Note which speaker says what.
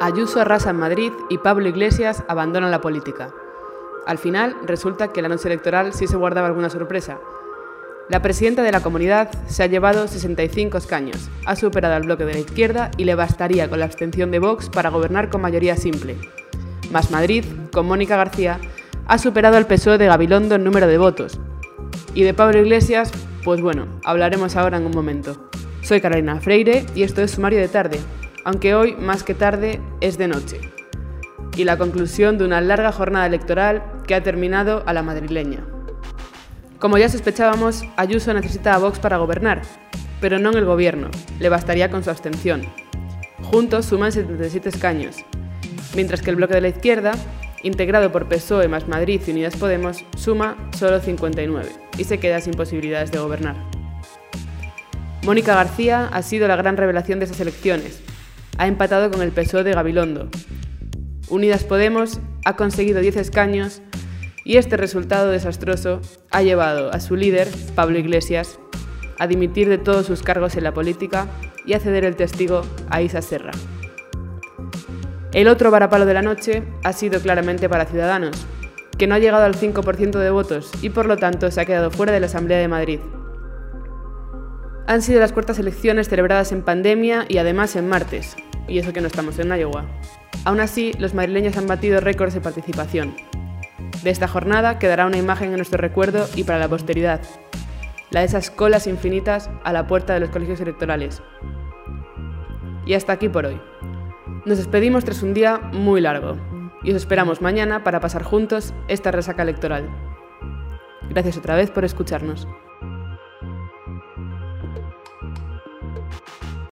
Speaker 1: Ayuso arrasa en Madrid y Pablo Iglesias abandona la política. Al final, resulta que la noche electoral sí se guardaba alguna sorpresa. La presidenta de la comunidad se ha llevado 65 escaños, ha superado al bloque de la izquierda y le bastaría con la abstención de Vox para gobernar con mayoría simple. Más Madrid, con Mónica García, ha superado al PSOE de Gabilondo en número de votos. Y de Pablo Iglesias, pues bueno, hablaremos ahora en un momento. Soy Carolina Freire y esto es Sumario de Tarde, aunque hoy, más que tarde, es de noche. Y la conclusión de una larga jornada electoral que ha terminado a la madrileña. Como ya sospechábamos, Ayuso necesita a Vox para gobernar, pero no en el gobierno, le bastaría con su abstención. Juntos suman 77 escaños, mientras que el bloque de la izquierda, integrado por PSOE más Madrid y Unidas Podemos, suma solo 59 y se queda sin posibilidades de gobernar. Mónica García ha sido la gran revelación de esas elecciones, ha empatado con el PSOE de Gabilondo. Unidas Podemos ha conseguido 10 escaños y este resultado desastroso ha llevado a su líder, Pablo Iglesias, a dimitir de todos sus cargos en la política y a ceder el testigo a Isa Serra. El otro varapalo de la noche ha sido claramente para Ciudadanos, que no ha llegado al 5% de votos y por lo tanto se ha quedado fuera de la Asamblea de Madrid. Han sido las cuartas elecciones celebradas en pandemia y además en martes, y eso que no estamos en Iowa. Aún así, los madrileños han batido récords de participación. De esta jornada quedará una imagen en nuestro recuerdo y para la posteridad, la de esas colas infinitas a la puerta de los colegios electorales. Y hasta aquí por hoy. Nos despedimos tras un día muy largo y os esperamos mañana para pasar juntos esta resaca electoral. Gracias otra vez por escucharnos.